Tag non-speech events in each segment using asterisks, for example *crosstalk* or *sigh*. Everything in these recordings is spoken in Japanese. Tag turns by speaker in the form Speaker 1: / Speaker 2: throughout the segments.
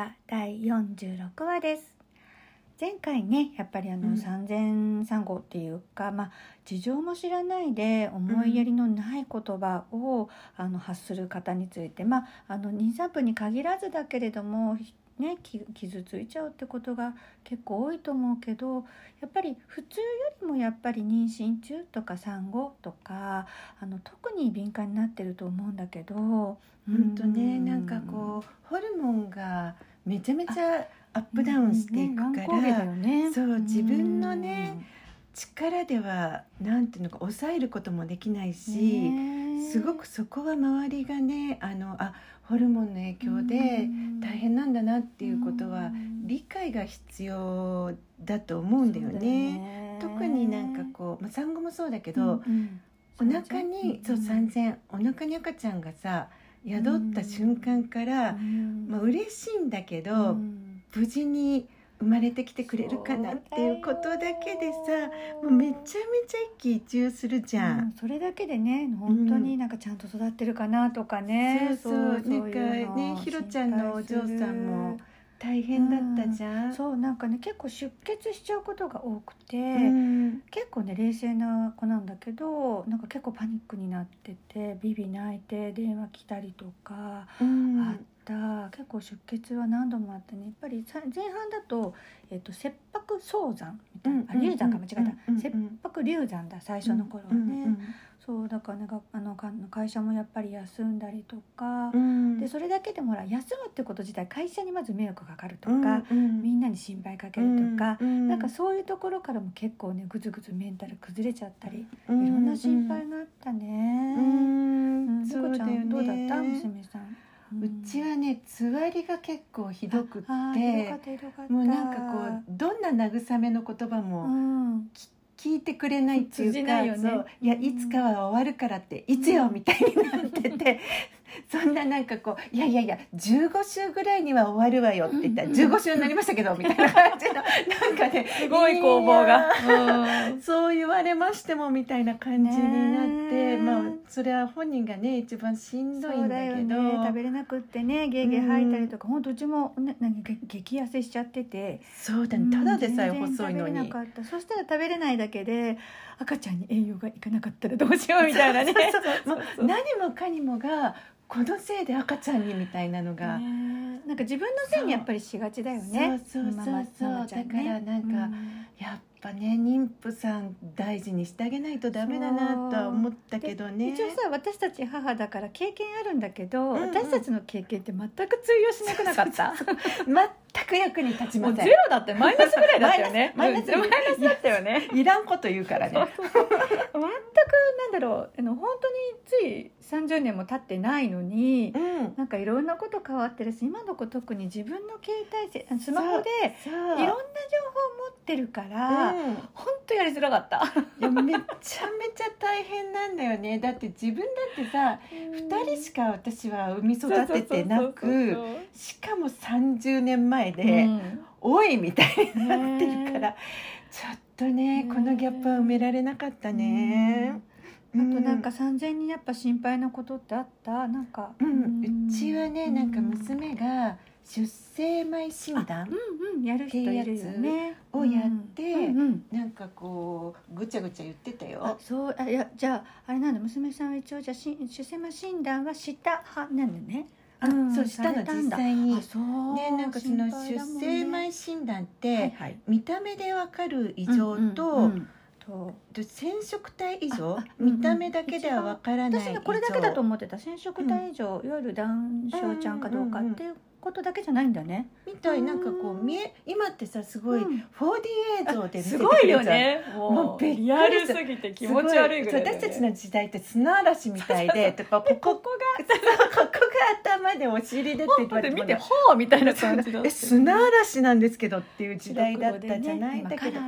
Speaker 1: は第46話です。前回ねやっぱりあの、
Speaker 2: うん。
Speaker 1: 産前産後っていうかまあ事情も知らないで思いやりのない言葉を、あの発する方についてまああの妊産婦に限らずだけれどもね、き傷ついちゃうってことが結構多いと思うけどやっぱり普通よりもやっぱり妊娠中とか産後とかあの特に敏感になってると思うんだけど
Speaker 2: 本当ね、なんかこうホルモンがめちゃめちゃアップダウンしていくから、
Speaker 1: ね。
Speaker 2: そう自分のね力ではなんていうのか抑えることもできないし、すごくそこは周りがねあのあホルモンの影響で大変なんだなっていうことは理解が必要だと思うんだよね。特になんかこう、まあ、産後もそうだけど、お腹にそう産前お腹に赤ちゃんがさ宿った瞬間から、まあ嬉しいんだけど、無事に生まれてきてくれるかなっていうことだけでさもうめちゃめちゃ一喜一憂するじゃん。
Speaker 1: うんそれだけでね本当になんかちゃんと育ってるかなとかね、
Speaker 2: そうそう。なんかねひろちゃんのお嬢さんも大変だったじゃん。
Speaker 1: そうなんかね結構出血しちゃうことが多くて、
Speaker 2: うん。
Speaker 1: 結構ね冷静な子なんだけどなんか結構パニックになっててビビ泣いて電話来たりとか
Speaker 2: うん。
Speaker 1: あった、結構出血は何度もあってね。やっぱりさ前半だと,、えっと切迫早産みたいな、あ流産か間違えた、
Speaker 2: うんうん
Speaker 1: 切迫流産だ最初の頃はね、
Speaker 2: うん
Speaker 1: そうだからねがあのか会社もやっぱり休んだりとか。
Speaker 2: う、ん。
Speaker 1: でそれだけでもほら休むってこと自体会社にまず迷惑かかるとか、
Speaker 2: うんうん。
Speaker 1: みんなに心配かけるとか、
Speaker 2: うん
Speaker 1: なんかそういうところからも結構ねぐずぐずメンタル崩れちゃったり、い
Speaker 2: い
Speaker 1: ろんな心配があったね。
Speaker 2: う
Speaker 1: うん
Speaker 2: ん
Speaker 1: リコちゃんどうだった？娘さん。
Speaker 2: うちはねつわりが結構ひどくって。もうなんかこうどんな慰めの言葉
Speaker 1: う
Speaker 2: も
Speaker 1: ん、
Speaker 2: 聞いてくれないっていうか
Speaker 1: ね
Speaker 2: いや
Speaker 1: うん
Speaker 2: いつかは終わるからっていつよみたいになっててそんななんかこういやいやいや15週ぐらいには終わるわよって言った。ら
Speaker 1: うん。
Speaker 2: 15週になりましたけど *laughs* みたいな感じのなんかね
Speaker 1: すごい攻防が。うん。
Speaker 2: そう言われましてもみたいな感じになって、まあそれは本人がね一番しんどい
Speaker 1: んだ
Speaker 2: けど。
Speaker 1: ね食べれなくってねゲーゲー吐いたりとか、ほんとうちも、ね、なんかげ激痩せしちゃってて。
Speaker 2: そうだね。ただでさえ
Speaker 1: うん
Speaker 2: 細いのに。
Speaker 1: 全然食べれなかった。そしたら食べれないだけで赤ちゃんに栄養がいかなかったらどうしようみたいなね。
Speaker 2: 何もかにもがこのせいで赤ちゃんにみたいなのが、
Speaker 1: ねなんか自分のせいにやっぱりしがちだよね。
Speaker 2: そうそうそうそう。だからなんかやっぱね妊婦さん大事にしてあげないとダメだなとは思ったけどね。
Speaker 1: 一応さ私たち母だから経験あるんだけど、
Speaker 2: うん。うん
Speaker 1: 私たちの経験って全く通用しなくなかった？
Speaker 2: 全く役に立ちません。
Speaker 1: ゼロだってマイナスぐらいだったよね。
Speaker 2: マイナス
Speaker 1: うんマイナスだったよね。*laughs*
Speaker 2: いらんこと言うからね
Speaker 1: なんだろうあの本当につい30年も経ってないのに
Speaker 2: うん。
Speaker 1: なんかいろんなこと変わってるし今の子特に自分の携帯スマホでいろんな情報を持ってるから、
Speaker 2: うん。
Speaker 1: 本当やりづらかった。
Speaker 2: いやめちゃめちゃ大変なんだよね。だって自分だってさ2人しか私は産み育ててなくしかも30年前で「おい!」みたいになってるから、ちょっとね
Speaker 1: ね
Speaker 2: このギャップは埋められなかったね。
Speaker 1: あとなんか産前にやっぱ心配なことってあった？なんか、
Speaker 2: うん、うちはねなんか
Speaker 1: うん
Speaker 2: 娘が出生前診断
Speaker 1: うんうん。やる人いるよね。
Speaker 2: をやって
Speaker 1: うん。うん。
Speaker 2: なんかこうぐちゃぐちゃ言ってた
Speaker 1: あ
Speaker 2: よ。
Speaker 1: そう。あいやじゃああれなんだ。娘さんは一応じゃあし出生前診断はした派なんだね
Speaker 2: あ
Speaker 1: うん
Speaker 2: そうしたの実際に。
Speaker 1: あ。そう
Speaker 2: ねなんかその出生前診断って、
Speaker 1: はいはい。
Speaker 2: 見た目でわかる異常と、
Speaker 1: うんうんうんと
Speaker 2: で染色体異常？
Speaker 1: うんうん。
Speaker 2: 見た目だけではわからない異常
Speaker 1: 私ねこれだけだと思ってた。染色体以上、いわゆるダウン症ちゃんかどうかっていうことだけじゃないんだね。
Speaker 2: みたいなんかこう見え今ってさすごい
Speaker 1: うん。
Speaker 2: 4D 映像で見せて
Speaker 1: すごいよ
Speaker 2: くれるじゃん
Speaker 1: ね
Speaker 2: も
Speaker 1: もうリアルすぎて気持ち悪いぐらいね。
Speaker 2: すご私たちの時代って砂嵐みたいでとかここ
Speaker 1: ここ
Speaker 2: ここが頭でお尻でって言わ
Speaker 1: が
Speaker 2: れて
Speaker 1: 見てほうみたいな感じ *laughs*
Speaker 2: え砂嵐なんですけどっていう時代だったじゃない、
Speaker 1: 白
Speaker 2: だけど。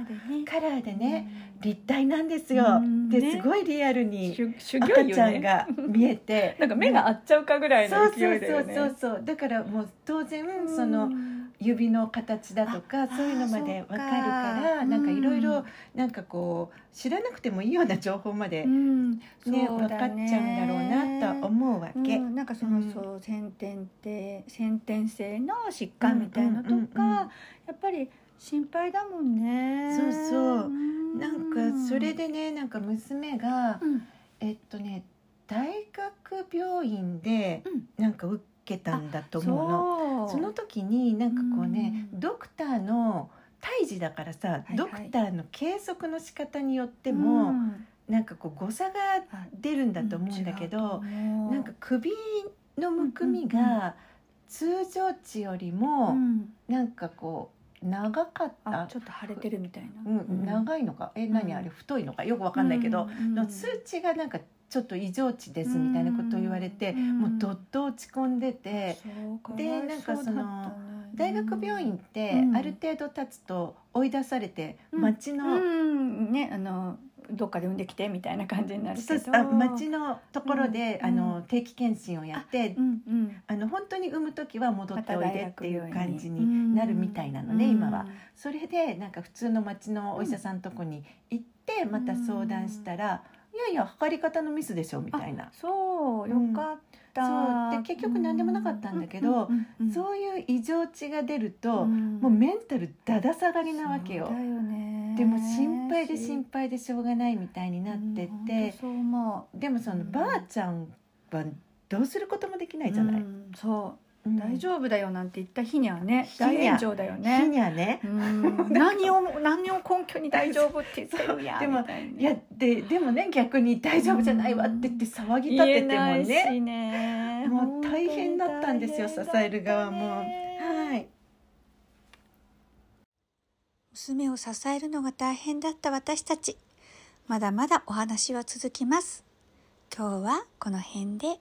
Speaker 2: カラーでね、立体なんですよ、ですごいリアル
Speaker 1: うん
Speaker 2: に
Speaker 1: 修修行
Speaker 2: 赤ちゃ
Speaker 1: よね
Speaker 2: んが見えて。*laughs*
Speaker 1: なんか目が合っちゃうかぐらいの
Speaker 2: そうそう
Speaker 1: 勢いだよね。
Speaker 2: そうそうそう。だからもう当然
Speaker 1: うん。
Speaker 2: その指の形だとか
Speaker 1: あ
Speaker 2: そういうのまでわかるからなんかいろいろ
Speaker 1: うん
Speaker 2: なんかこう知らなくてもいいような情報まで
Speaker 1: うん。
Speaker 2: ね分かっちゃうんだろうなとは思うわけ。
Speaker 1: うん、なんかその、
Speaker 2: うん。
Speaker 1: そう先天って先天性の疾患みたいのとか、やっぱり心配だもんね。
Speaker 2: そうそう。ん。なんかそれ
Speaker 1: で、
Speaker 2: でねなんか娘が
Speaker 1: うん。
Speaker 2: えっとね大学病院で
Speaker 1: うん。
Speaker 2: なんか受けたんだと思うの。
Speaker 1: そ
Speaker 2: の時になんかこうね、
Speaker 1: うん。
Speaker 2: ドクターの胎児だからさ、
Speaker 1: いはい。
Speaker 2: ドクターの計測の仕方によっても、
Speaker 1: うん。
Speaker 2: なんかこう誤差が出るんだと思うんだけど、
Speaker 1: うん
Speaker 2: なんか首のむくみが通常値よりも
Speaker 1: うん。
Speaker 2: なんかこう長かった、
Speaker 1: あちょっと腫れてるみたいな、
Speaker 2: うん長いのか？え何？
Speaker 1: うん。
Speaker 2: あれ太いのか？よくわかんないけど、
Speaker 1: うん
Speaker 2: の数値がなんかちょっと異常値ですみたいなことを言われて、
Speaker 1: うん
Speaker 2: もうどっと落ち込んでて。でなんかその大学病院って
Speaker 1: うん。
Speaker 2: ある程度経つと追い出されて
Speaker 1: うん。
Speaker 2: 町の、
Speaker 1: うん。ねあのどっかで産んできてみたいな感じになるけど。
Speaker 2: 町のところで、
Speaker 1: うん。
Speaker 2: あの定期検診をやって、
Speaker 1: うんうん。
Speaker 2: あの本当に産む時は戻っておいでっていう感じに
Speaker 1: に。
Speaker 2: なるみたいなのね、今は。それでなんか普通の町のお医者さんとこに行ってまた相談したら「いやいや測り方のミスでしょ」みたいな。
Speaker 1: そうよかった、
Speaker 2: そう。で結局何でもなかったんだけどそういう異常値が出ると、
Speaker 1: ん。
Speaker 2: もうメンタルだだ下がりなわけよ。でも心配で心配でしょうがないみたいになって
Speaker 1: うん
Speaker 2: てでもその
Speaker 1: うん。
Speaker 2: ばあちゃんはどうすることもできな
Speaker 1: う
Speaker 2: いじゃない、
Speaker 1: うんそう。
Speaker 2: うん
Speaker 1: 大丈夫だよなんて言った日にはね大炎上だよ
Speaker 2: 日
Speaker 1: ね
Speaker 2: にはね。
Speaker 1: うん。何を何を根拠に大丈夫って言ってるや
Speaker 2: でも
Speaker 1: い
Speaker 2: やででもね逆に「大丈夫じゃないわ」って言って騒ぎ立てても
Speaker 1: 言えない
Speaker 2: ね
Speaker 1: しね。
Speaker 2: もう大変だったんですよ
Speaker 1: ね
Speaker 2: 支える側も。はい。
Speaker 1: 娘を支えるのが大変だった私たち。まだまだお話は続きます。今日はこの辺で